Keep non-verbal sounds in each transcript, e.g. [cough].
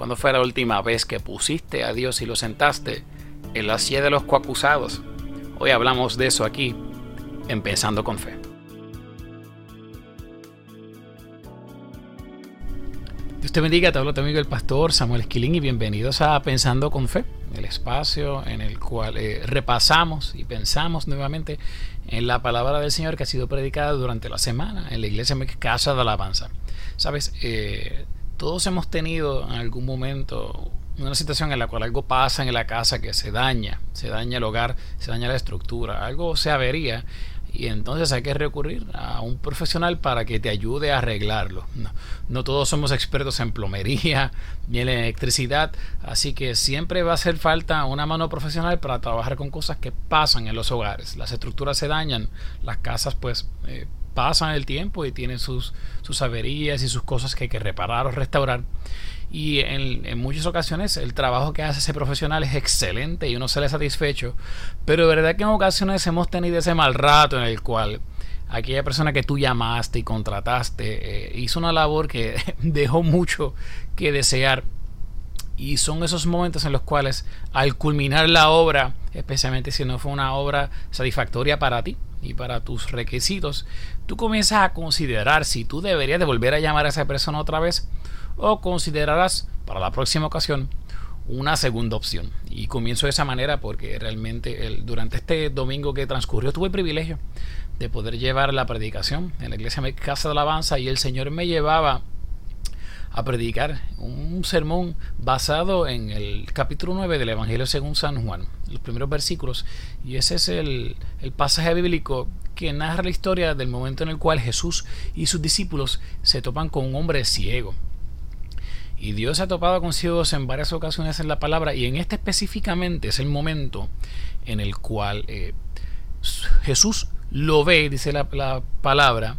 ¿Cuándo fue la última vez que pusiste a Dios y lo sentaste en la silla de los coacusados? Hoy hablamos de eso aquí, empezando con fe. Dios te bendiga, te hablo tu amigo el pastor Samuel Esquilín y bienvenidos a Pensando con Fe, el espacio en el cual eh, repasamos y pensamos nuevamente en la palabra del Señor que ha sido predicada durante la semana en la iglesia Casa de Alabanza. Sabes, eh, todos hemos tenido en algún momento una situación en la cual algo pasa en la casa que se daña, se daña el hogar, se daña la estructura, algo se avería y entonces hay que recurrir a un profesional para que te ayude a arreglarlo. No, todos somos expertos en plomería ni en electricidad, así que siempre va a hacer falta una mano profesional para trabajar con cosas que pasan en los hogares. Las estructuras se dañan, las casas pues eh, pasan el tiempo y tienen sus, sus averías y sus cosas que hay que reparar o restaurar. Y en, muchas ocasiones el trabajo que hace ese profesional es excelente y uno sale satisfecho, pero de verdad que en ocasiones hemos tenido ese mal rato en el cual aquella persona que tú llamaste y contrataste eh, hizo una labor que [laughs] dejó mucho que desear. Y son esos momentos en los cuales al culminar la obra, especialmente si no fue una obra satisfactoria para ti y para tus requisitos, tú comienzas a considerar si tú deberías de volver a llamar a esa persona otra vez o considerarás para la próxima ocasión una segunda opción. Y comienzo de esa manera porque realmente el, durante este domingo que transcurrió tuve el privilegio de poder llevar la predicación en la iglesia Casa de Alabanza y el Señor me llevaba a predicar un sermón basado en el capítulo 9 del Evangelio según San Juan, los primeros versículos. Y ese es el, el pasaje bíblico que narra la historia del momento en el cual Jesús y sus discípulos se topan con un hombre ciego. Y Dios se ha topado con ciegos en varias ocasiones en la palabra y en este específicamente es el momento en el cual eh, Jesús lo ve, dice la, palabra,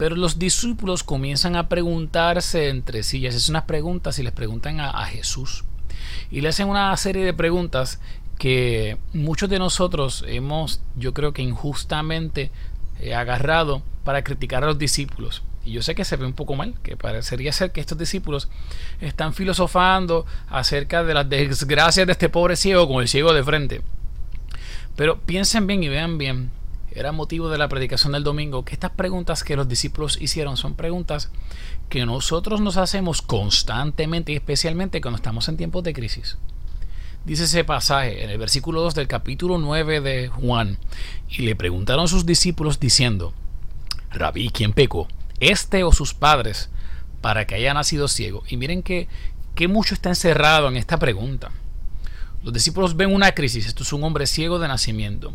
pero los discípulos comienzan a preguntarse entre sí, y hacen unas preguntas y les preguntan a, Jesús. Y le hacen una serie de preguntas que muchos de nosotros hemos, yo creo que injustamente, eh, agarrado para criticar a los discípulos. Y yo sé que se ve un poco mal, que parecería ser que estos discípulos están filosofando acerca de las desgracias de este pobre ciego con el ciego de frente. Pero piensen bien y vean bien, era motivo de la predicación del domingo, que estas preguntas que los discípulos hicieron son preguntas que nosotros nos hacemos constantemente y especialmente cuando estamos en tiempos de crisis. Dice ese pasaje en el versículo 2 del capítulo 9 de Juan, y le preguntaron sus discípulos diciendo, Rabí, ¿quién pecó? este o sus padres, para que haya nacido ciego. Y miren que, que mucho está encerrado en esta pregunta. Los discípulos ven una crisis, esto es un hombre ciego de nacimiento.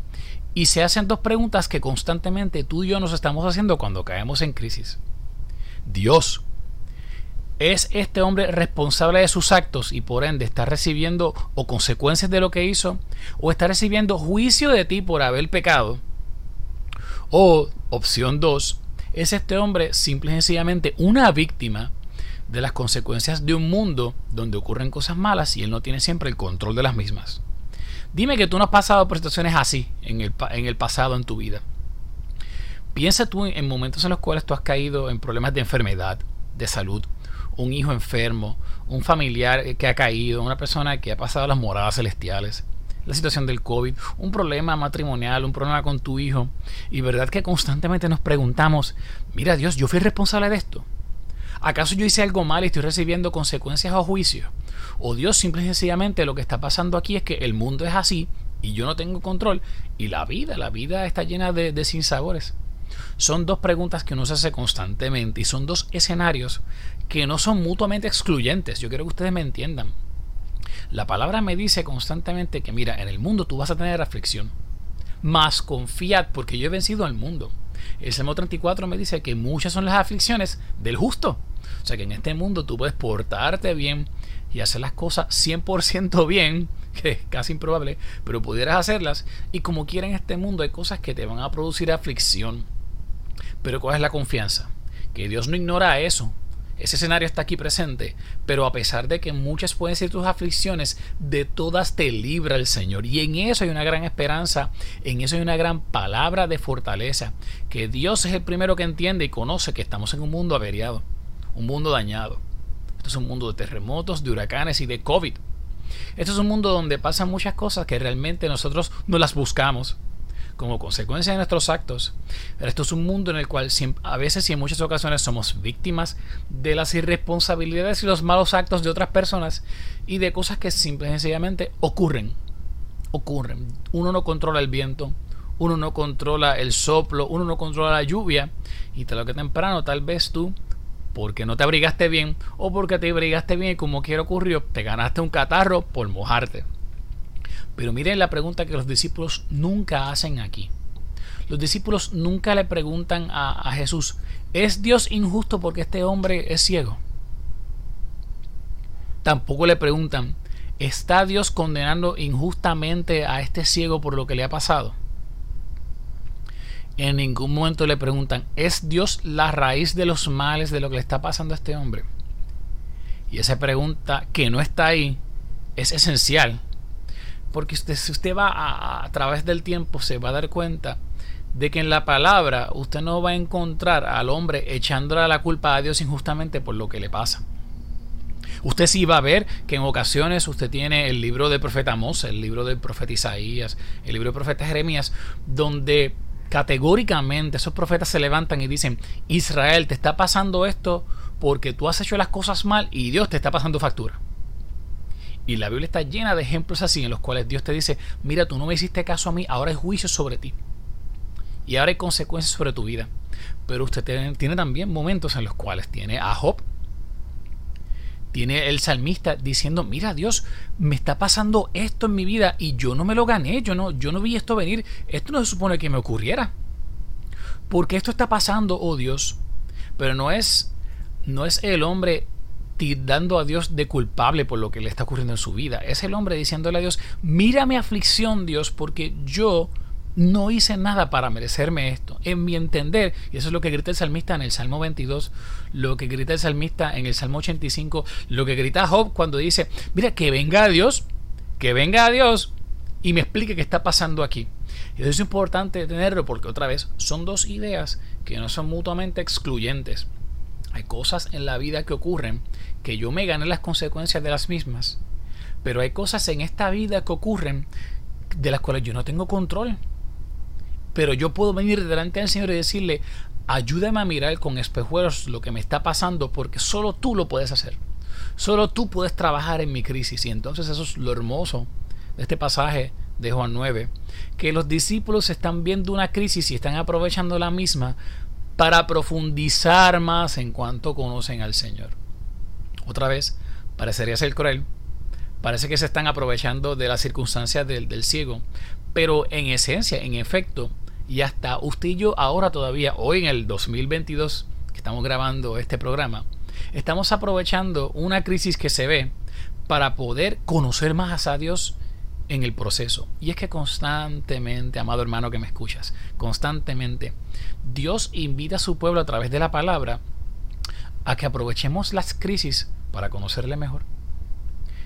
Y se hacen dos preguntas que constantemente tú y yo nos estamos haciendo cuando caemos en crisis. Dios, ¿es este hombre responsable de sus actos y por ende está recibiendo o consecuencias de lo que hizo? ¿O está recibiendo juicio de ti por haber pecado? O opción 2, es este hombre simple y sencillamente una víctima de las consecuencias de un mundo donde ocurren cosas malas y él no tiene siempre el control de las mismas. Dime que tú no has pasado por situaciones así en el, en el pasado en tu vida. Piensa tú en momentos en los cuales tú has caído en problemas de enfermedad, de salud, un hijo enfermo, un familiar que ha caído, una persona que ha pasado las moradas celestiales la situación del COVID, un problema matrimonial, un problema con tu hijo. Y verdad que constantemente nos preguntamos, mira Dios, yo fui responsable de esto. ¿Acaso yo hice algo mal y estoy recibiendo consecuencias o juicios? O Dios simple y sencillamente lo que está pasando aquí es que el mundo es así y yo no tengo control. Y la vida, la vida está llena de, de sinsabores. Son dos preguntas que uno se hace constantemente y son dos escenarios que no son mutuamente excluyentes. Yo quiero que ustedes me entiendan. La palabra me dice constantemente que, mira, en el mundo tú vas a tener aflicción, mas confiad porque yo he vencido al mundo. El Salmo 34 me dice que muchas son las aflicciones del justo. O sea que en este mundo tú puedes portarte bien y hacer las cosas 100% bien, [laughs] que es casi improbable, pero pudieras hacerlas. Y como quiera en este mundo hay cosas que te van a producir aflicción. Pero ¿cuál es la confianza? Que Dios no ignora eso. Ese escenario está aquí presente, pero a pesar de que muchas pueden ser tus aflicciones, de todas te libra el Señor. Y en eso hay una gran esperanza, en eso hay una gran palabra de fortaleza, que Dios es el primero que entiende y conoce que estamos en un mundo averiado, un mundo dañado. Esto es un mundo de terremotos, de huracanes y de COVID. Esto es un mundo donde pasan muchas cosas que realmente nosotros no las buscamos como consecuencia de nuestros actos. Pero esto es un mundo en el cual a veces y en muchas ocasiones somos víctimas de las irresponsabilidades y los malos actos de otras personas y de cosas que simple y sencillamente ocurren. Ocurren. Uno no controla el viento, uno no controla el soplo, uno no controla la lluvia y lo que temprano tal vez tú porque no te abrigaste bien o porque te abrigaste bien y como quiera ocurrió, te ganaste un catarro por mojarte. Pero miren la pregunta que los discípulos nunca hacen aquí. Los discípulos nunca le preguntan a, Jesús, ¿es Dios injusto porque este hombre es ciego? Tampoco le preguntan, ¿está Dios condenando injustamente a este ciego por lo que le ha pasado? En ningún momento le preguntan, ¿es Dios la raíz de los males de lo que le está pasando a este hombre? Y esa pregunta que no está ahí es esencial porque usted, si usted va a, a, través del tiempo, se va a dar cuenta de que en la palabra usted no va a encontrar al hombre echándole la culpa a Dios injustamente por lo que le pasa. Usted sí va a ver que en ocasiones usted tiene el libro del profeta Amós, el libro del profeta Isaías, el libro del profeta Jeremías, donde categóricamente esos profetas se levantan y dicen, Israel, te está pasando esto porque tú has hecho las cosas mal y Dios te está pasando factura. Y la Biblia está llena de ejemplos así en los cuales Dios te dice, mira, tú no me hiciste caso a mí, ahora hay juicio sobre ti. Y ahora hay consecuencias sobre tu vida. Pero usted tiene, también momentos en los cuales tiene a Job, tiene el salmista diciendo, mira Dios, me está pasando esto en mi vida y yo no me lo gané, yo no, yo no vi esto venir, esto no se supone que me ocurriera. Porque esto está pasando, oh Dios. Pero no es, no es el hombre dando a Dios de culpable por lo que le está ocurriendo en su vida. Es el hombre diciéndole a Dios, mira mi aflicción Dios, porque yo no hice nada para merecerme esto. En mi entender, y eso es lo que grita el salmista en el Salmo 22, lo que grita el salmista en el Salmo 85, lo que grita Job cuando dice, mira, que venga Dios, que venga Dios y me explique qué está pasando aquí. Y eso es importante tenerlo porque otra vez son dos ideas que no son mutuamente excluyentes. Hay cosas en la vida que ocurren que yo me gané las consecuencias de las mismas. Pero hay cosas en esta vida que ocurren de las cuales yo no tengo control. Pero yo puedo venir delante del Señor y decirle, ayúdame a mirar con espejuelos lo que me está pasando porque solo tú lo puedes hacer. Solo tú puedes trabajar en mi crisis. Y entonces eso es lo hermoso de este pasaje de Juan 9, que los discípulos están viendo una crisis y están aprovechando la misma para profundizar más en cuanto conocen al Señor. Otra vez, parecería ser cruel, parece que se están aprovechando de las circunstancias del, ciego, pero en esencia, en efecto, y hasta usted y yo ahora todavía, hoy en el 2022, que estamos grabando este programa, estamos aprovechando una crisis que se ve para poder conocer más a Dios en el proceso. Y es que constantemente, amado hermano que me escuchas, constantemente Dios invita a su pueblo a través de la palabra a que aprovechemos las crisis para conocerle mejor.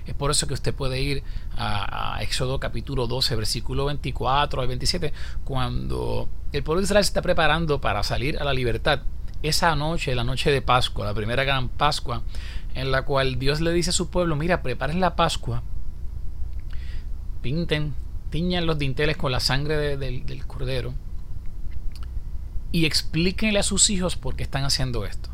Es por eso que usted puede ir a, Éxodo capítulo 12, versículo 24 al 27, cuando el pueblo de Israel se está preparando para salir a la libertad. Esa noche, la noche de Pascua, la primera gran Pascua, en la cual Dios le dice a su pueblo, mira, preparen la Pascua pinten, tiñan los dinteles con la sangre del cordero y explíquenle a sus hijos por qué están haciendo esto.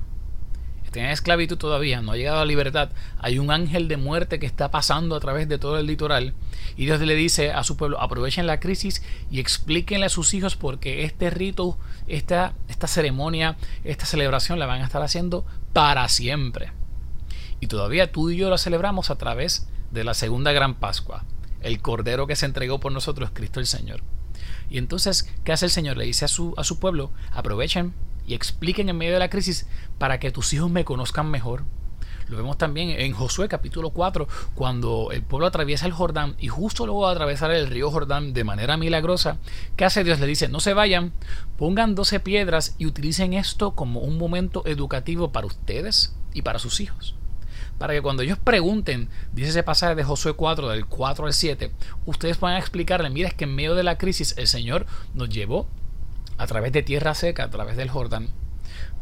Están en esclavitud todavía, no ha llegado a la libertad. Hay un ángel de muerte que está pasando a través de todo el litoral y Dios le dice a su pueblo, aprovechen la crisis y explíquenle a sus hijos por qué este rito, esta, esta ceremonia, esta celebración la van a estar haciendo para siempre. Y todavía tú y yo la celebramos a través de la segunda gran Pascua el Cordero que se entregó por nosotros, Cristo el Señor. Y entonces, ¿qué hace el Señor? Le dice a su, a su pueblo, aprovechen y expliquen en medio de la crisis para que tus hijos me conozcan mejor. Lo vemos también en Josué capítulo 4, cuando el pueblo atraviesa el Jordán y justo luego de atravesar el río Jordán de manera milagrosa, ¿qué hace Dios? Le dice, no se vayan, pongan 12 piedras y utilicen esto como un momento educativo para ustedes y para sus hijos para que cuando ellos pregunten, dice ese pasaje de Josué 4, del 4 al 7, ustedes puedan explicarle, mira, es que en medio de la crisis el Señor nos llevó a través de tierra seca, a través del Jordán,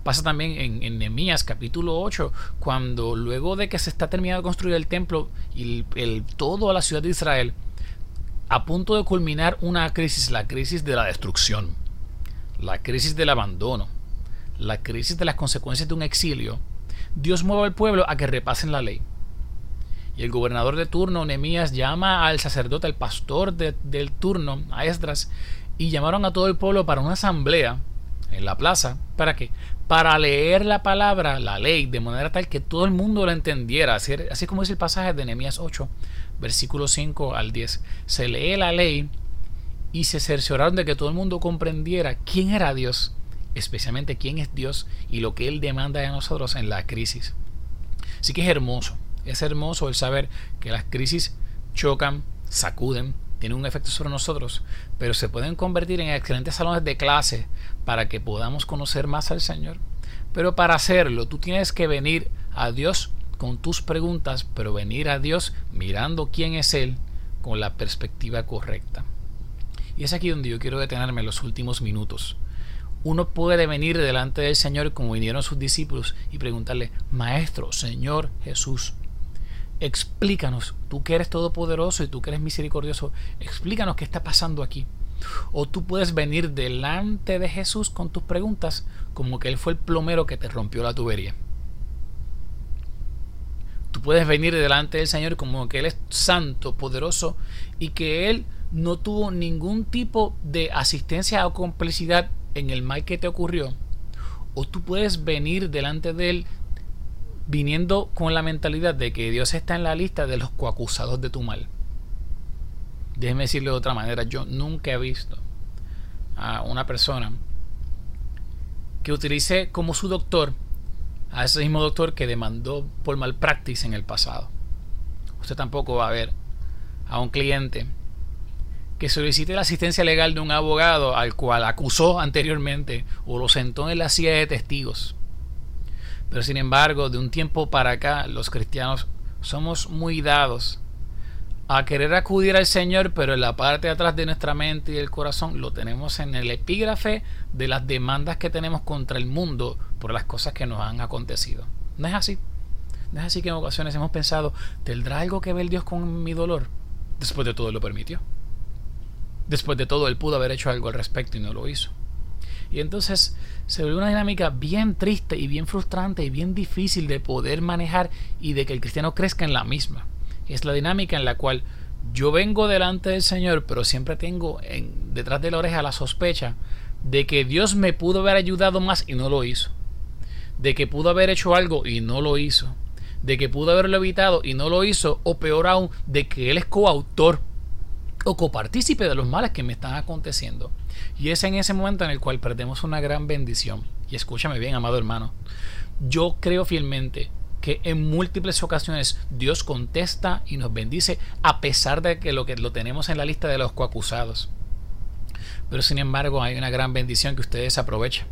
Pasa también en, Nehemías capítulo 8, cuando luego de que se está terminado de construir el templo y el, todo a la ciudad de Israel, a punto de culminar una crisis, la crisis de la destrucción, la crisis del abandono, la crisis de las consecuencias de un exilio, Dios mueve al pueblo a que repasen la ley. Y el gobernador de turno, Nehemías, llama al sacerdote, al pastor del turno, a Esdras, y llamaron a todo el pueblo para una asamblea en la plaza. ¿Para qué? Para leer la palabra, la ley, de manera tal que todo el mundo la entendiera. Así, como dice el pasaje de Nehemías 8, versículo 5 al 10. Se lee la ley y se cercioraron de que todo el mundo comprendiera quién era Dios, especialmente quién es Dios y lo que Él demanda de nosotros en la crisis. Así que es hermoso, es hermoso el saber que las crisis chocan, sacuden, tienen un efecto sobre nosotros, pero se pueden convertir en excelentes salones de clase para que podamos conocer más al Señor. Pero para hacerlo, tú tienes que venir a Dios con tus preguntas, pero venir a Dios mirando quién es Él con la perspectiva correcta. Y es aquí donde yo quiero detenerme en los últimos minutos. Uno puede venir delante del Señor como vinieron sus discípulos y preguntarle, Maestro, Señor Jesús, explícanos, tú que eres todopoderoso y tú que eres misericordioso, explícanos qué está pasando aquí. O tú puedes venir delante de Jesús con tus preguntas como que Él fue el plomero que te rompió la tubería. Tú puedes venir delante del Señor como que Él es santo, poderoso y que Él no tuvo ningún tipo de asistencia o complicidad en el mal que te ocurrió. O tú puedes venir delante de Él viniendo con la mentalidad de que Dios está en la lista de los coacusados de tu mal. Déjeme decirlo de otra manera, yo nunca he visto a una persona que utilice como su doctor a ese mismo doctor que demandó por malpractice en el pasado. Usted tampoco va a ver a un cliente que solicite la asistencia legal de un abogado al cual acusó anteriormente o lo sentó en la silla de testigos pero sin embargo, de un tiempo para acá, los cristianos somos muy dados a querer acudir al Señor, pero en la parte de atrás de nuestra mente y el corazón lo tenemos en el epígrafe de las demandas que tenemos contra el mundo por las cosas que nos han acontecido. No es así. No es así que en ocasiones hemos pensado, ¿tendrá algo que ver Dios con mi dolor? Después de todo lo permitió. Después de todo, Él pudo haber hecho algo al respecto y no lo hizo. Y entonces se ve una dinámica bien triste y bien frustrante y bien difícil de poder manejar y de que el cristiano crezca en la misma. Es la dinámica en la cual yo vengo delante del Señor, pero siempre tengo en, detrás de la oreja la sospecha de que Dios me pudo haber ayudado más y no lo hizo. De que pudo haber hecho algo y no lo hizo. De que pudo haberlo evitado y no lo hizo. O peor aún, de que Él es coautor o copartícipe de los males que me están aconteciendo. Y es en ese momento en el cual perdemos una gran bendición. Y escúchame bien, amado hermano. Yo creo fielmente que en múltiples ocasiones Dios contesta y nos bendice a pesar de que lo que lo tenemos en la lista de los coacusados. Pero sin embargo hay una gran bendición que ustedes aprovechen.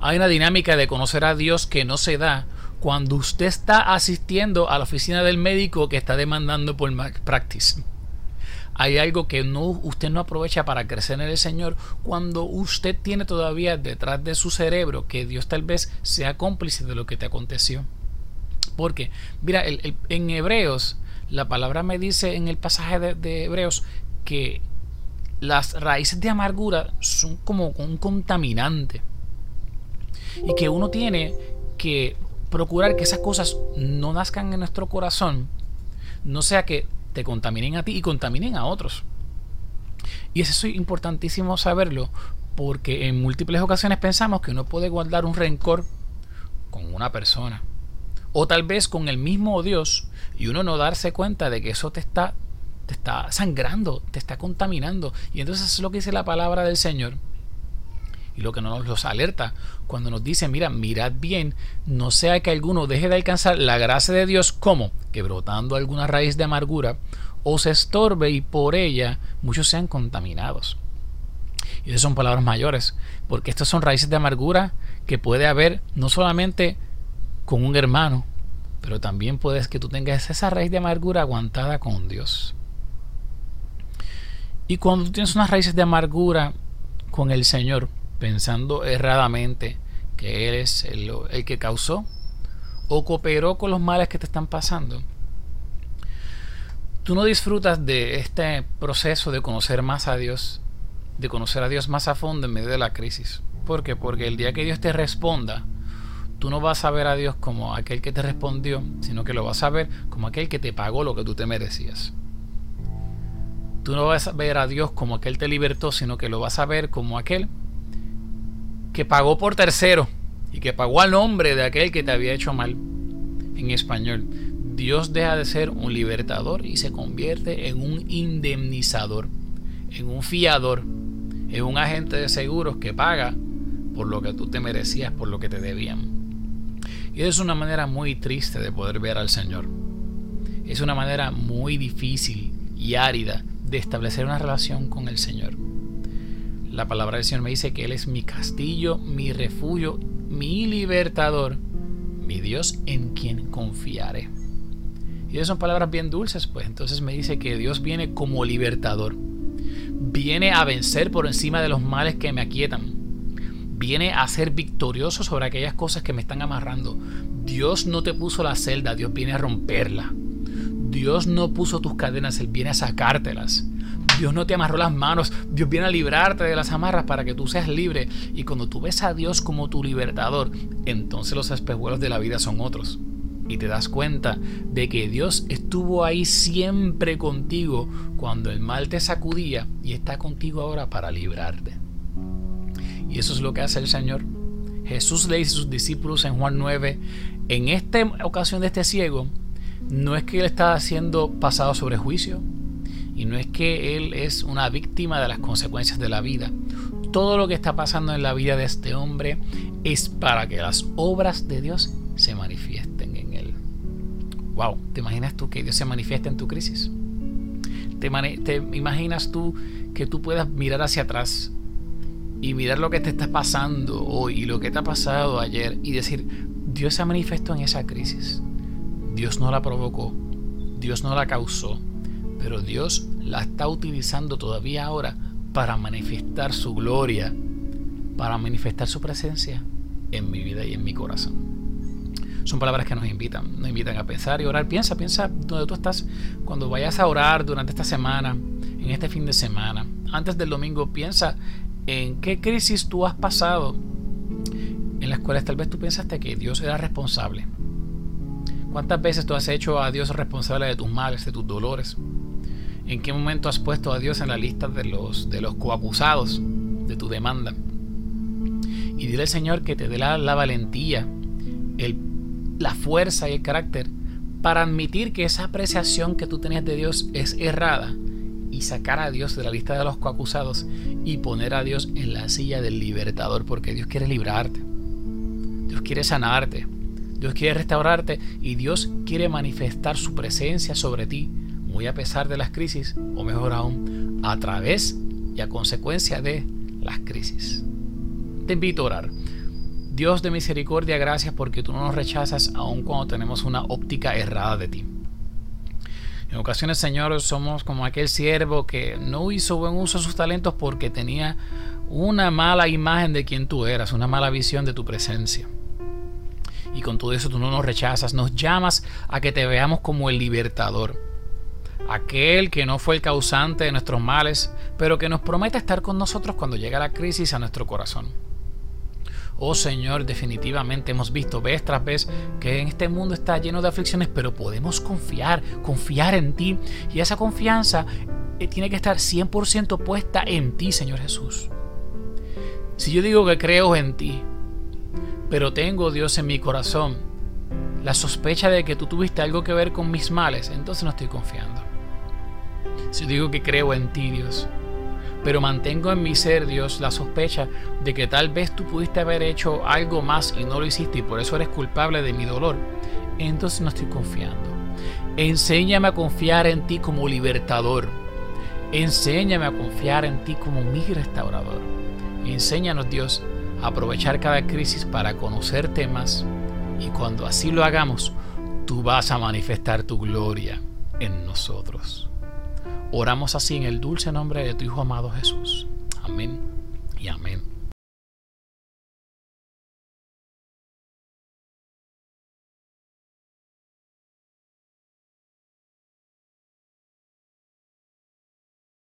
Hay una dinámica de conocer a Dios que no se da cuando usted está asistiendo a la oficina del médico que está demandando por practice hay algo que usted no aprovecha para crecer en el Señor cuando usted tiene todavía detrás de su cerebro que Dios tal vez sea cómplice de lo que te aconteció. Porque, mira, en Hebreos, la palabra me dice en el pasaje de Hebreos que las raíces de amargura son como un contaminante. Y que uno tiene que procurar que esas cosas no nazcan en nuestro corazón. No sea que te contaminen a ti y contaminen a otros. Y eso es importantísimo saberlo porque en múltiples ocasiones pensamos que uno puede guardar un rencor con una persona o tal vez con el mismo Dios y uno no darse cuenta de que eso te está te está sangrando, te está contaminando. Y entonces es lo que dice la palabra del Señor y lo que nos los alerta cuando nos dice, mira, mirad bien, no sea que alguno deje de alcanzar la gracia de Dios como que brotando alguna raíz de amargura o se estorbe y por ella muchos sean contaminados. Y esas son palabras mayores, porque estas son raíces de amargura que puede haber no solamente con un hermano, pero también puedes que tú tengas esa raíz de amargura aguantada con Dios. Y cuando tú tienes unas raíces de amargura con el Señor, pensando erradamente que Él es el, el que causó o cooperó con los males que te están pasando, tú no disfrutas de este proceso de conocer más a Dios, de conocer a Dios más a fondo en medio de la crisis. ¿Por qué? Porque el día que Dios te responda, tú no vas a ver a Dios como aquel que te respondió, sino que lo vas a ver como aquel que te pagó lo que tú te merecías. Tú no vas a ver a Dios como aquel que te libertó, sino que lo vas a ver como aquel que pagó por tercero y que pagó al nombre de aquel que te había hecho mal. En español, Dios deja de ser un libertador y se convierte en un indemnizador, en un fiador, en un agente de seguros que paga por lo que tú te merecías, por lo que te debían. Y es una manera muy triste de poder ver al Señor. Es una manera muy difícil y árida de establecer una relación con el Señor. La palabra del Señor me dice que Él es mi castillo, mi refugio mi libertador, mi Dios en quien confiaré. Y esas son palabras bien dulces, pues entonces me dice que Dios viene como libertador. Viene a vencer por encima de los males que me aquietan. Viene a ser victorioso sobre aquellas cosas que me están amarrando. Dios no te puso la celda, Dios viene a romperla. Dios no puso tus cadenas, Él viene a sacártelas. Dios no te amarró las manos, Dios viene a librarte de las amarras para que tú seas libre. Y cuando tú ves a Dios como tu libertador, entonces los espejuelos de la vida son otros. Y te das cuenta de que Dios estuvo ahí siempre contigo cuando el mal te sacudía y está contigo ahora para librarte. Y eso es lo que hace el Señor. Jesús le dice a sus discípulos en Juan 9, en esta ocasión de este ciego, no es que él está siendo pasado sobre juicio, y no es que él es una víctima de las consecuencias de la vida. Todo lo que está pasando en la vida de este hombre es para que las obras de Dios se manifiesten en él. Wow, ¿te imaginas tú que Dios se manifiesta en tu crisis? ¿Te, ¿Te, imaginas tú que tú puedas mirar hacia atrás y mirar lo que te está pasando hoy y lo que te ha pasado ayer y decir, Dios se manifestó en esa crisis? Dios no la provocó, Dios no la causó, pero Dios la está utilizando todavía ahora para manifestar su gloria, para manifestar su presencia en mi vida y en mi corazón. Son palabras que nos invitan, nos invitan a pensar y orar. Piensa, piensa donde tú estás cuando vayas a orar durante esta semana, en este fin de semana. Antes del domingo, piensa en qué crisis tú has pasado en las cuales tal vez tú pensaste que Dios era responsable. ¿Cuántas veces tú has hecho a Dios responsable de tus males, de tus dolores? ¿En qué momento has puesto a Dios en la lista de los, de los coacusados de tu demanda? Y dile al Señor que te dé la, valentía, el, la fuerza y el carácter para admitir que esa apreciación que tú tenías de Dios es errada y sacar a Dios de la lista de los coacusados y poner a Dios en la silla del libertador, porque Dios quiere librarte, Dios quiere sanarte, Dios quiere restaurarte y Dios quiere manifestar su presencia sobre ti muy a pesar de las crisis, o mejor aún, a través y a consecuencia de las crisis. Te invito a orar. Dios de misericordia, gracias porque tú no nos rechazas aun cuando tenemos una óptica errada de ti. En ocasiones, Señor, somos como aquel siervo que no hizo buen uso de sus talentos porque tenía una mala imagen de quien tú eras, una mala visión de tu presencia. Y con todo eso tú no nos rechazas, nos llamas a que te veamos como el libertador aquel que no fue el causante de nuestros males, pero que nos promete estar con nosotros cuando llega la crisis a nuestro corazón. Oh Señor, definitivamente hemos visto vez tras vez que en este mundo está lleno de aflicciones, pero podemos confiar, confiar en ti. Y esa confianza eh, tiene que estar 100% puesta en ti, Señor Jesús. Si yo digo que creo en ti, pero tengo Dios en mi corazón, la sospecha de que tú tuviste algo que ver con mis males, entonces no estoy confiando. Si digo que creo en ti, Dios, pero mantengo en mi ser, Dios, la sospecha de que tal vez tú pudiste haber hecho algo más y no lo hiciste y por eso eres culpable de mi dolor, entonces no estoy confiando. Enséñame a confiar en ti como libertador. Enséñame a confiar en ti como mi restaurador. Enséñanos, Dios, a aprovechar cada crisis para conocerte más. Y cuando así lo hagamos, tú vas a manifestar tu gloria en nosotros. Oramos así en el dulce nombre de tu Hijo amado Jesús. Amén y amén.